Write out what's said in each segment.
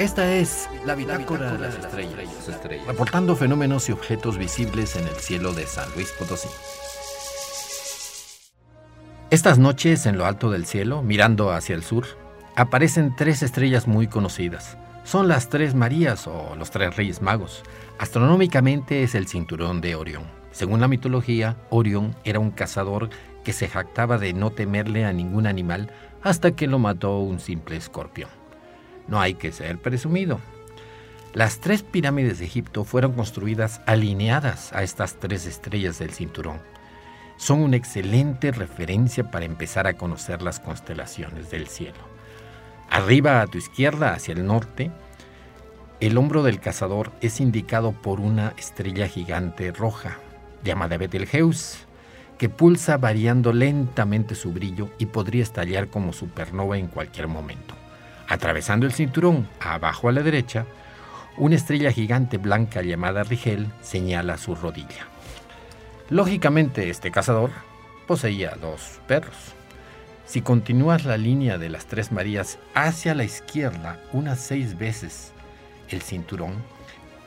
Esta es la bitácora de las estrellas, reportando fenómenos y objetos visibles en el cielo de San Luis Potosí. Estas noches, en lo alto del cielo, mirando hacia el sur, aparecen tres estrellas muy conocidas. Son las tres Marías o los tres Reyes Magos. Astronómicamente es el cinturón de Orión. Según la mitología, Orión era un cazador que se jactaba de no temerle a ningún animal hasta que lo mató un simple escorpión. No hay que ser presumido. Las tres pirámides de Egipto fueron construidas alineadas a estas tres estrellas del cinturón. Son una excelente referencia para empezar a conocer las constelaciones del cielo. Arriba a tu izquierda, hacia el norte, el hombro del cazador es indicado por una estrella gigante roja, llamada Betelgeuse, que pulsa variando lentamente su brillo y podría estallar como supernova en cualquier momento. Atravesando el cinturón, abajo a la derecha, una estrella gigante blanca llamada Rigel señala su rodilla. Lógicamente, este cazador poseía dos perros. Si continúas la línea de las tres Marías hacia la izquierda unas seis veces el cinturón,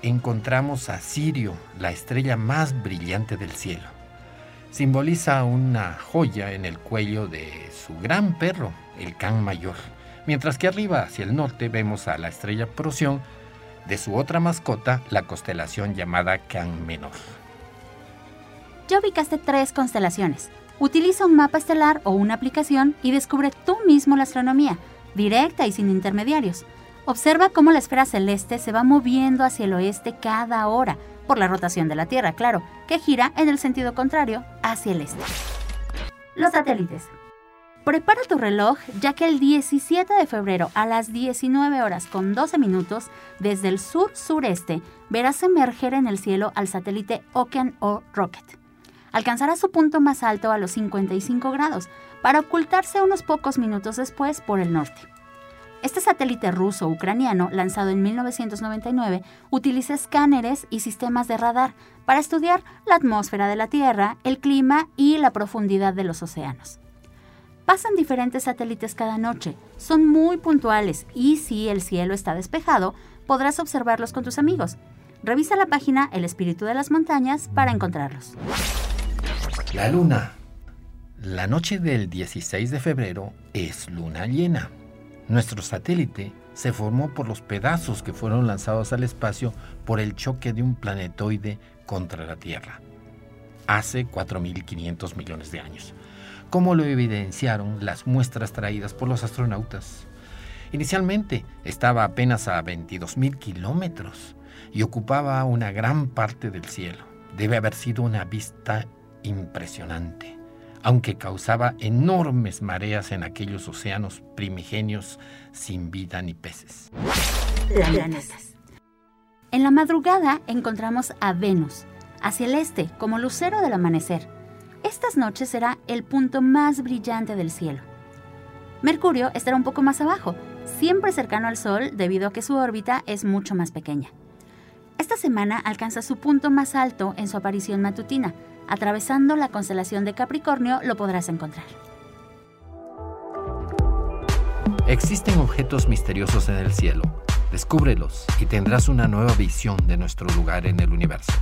encontramos a Sirio, la estrella más brillante del cielo simboliza una joya en el cuello de su gran perro, el can mayor, mientras que arriba hacia el norte vemos a la estrella Procyon de su otra mascota, la constelación llamada can menor. Ya ubicaste tres constelaciones. Utiliza un mapa estelar o una aplicación y descubre tú mismo la astronomía, directa y sin intermediarios. Observa cómo la esfera celeste se va moviendo hacia el oeste cada hora, por la rotación de la Tierra, claro, que gira en el sentido contrario, hacia el este. Los satélites. Prepara tu reloj ya que el 17 de febrero a las 19 horas con 12 minutos desde el sur-sureste verás emerger en el cielo al satélite Ocean o Rocket. Alcanzará su punto más alto a los 55 grados para ocultarse unos pocos minutos después por el norte. Este satélite ruso-ucraniano, lanzado en 1999, utiliza escáneres y sistemas de radar para estudiar la atmósfera de la Tierra, el clima y la profundidad de los océanos. Pasan diferentes satélites cada noche, son muy puntuales y si el cielo está despejado, podrás observarlos con tus amigos. Revisa la página El Espíritu de las Montañas para encontrarlos. La luna. La noche del 16 de febrero es luna llena. Nuestro satélite se formó por los pedazos que fueron lanzados al espacio por el choque de un planetoide contra la Tierra, hace 4.500 millones de años, como lo evidenciaron las muestras traídas por los astronautas. Inicialmente estaba apenas a 22.000 kilómetros y ocupaba una gran parte del cielo. Debe haber sido una vista impresionante aunque causaba enormes mareas en aquellos océanos primigenios sin vida ni peces. En la madrugada encontramos a Venus, hacia el este, como lucero del amanecer. Estas noches será el punto más brillante del cielo. Mercurio estará un poco más abajo, siempre cercano al Sol debido a que su órbita es mucho más pequeña. Esta semana alcanza su punto más alto en su aparición matutina, Atravesando la constelación de Capricornio lo podrás encontrar. Existen objetos misteriosos en el cielo. Descúbrelos y tendrás una nueva visión de nuestro lugar en el universo.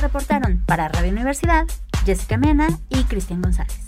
Reportaron para Radio Universidad Jessica Mena y Cristian González.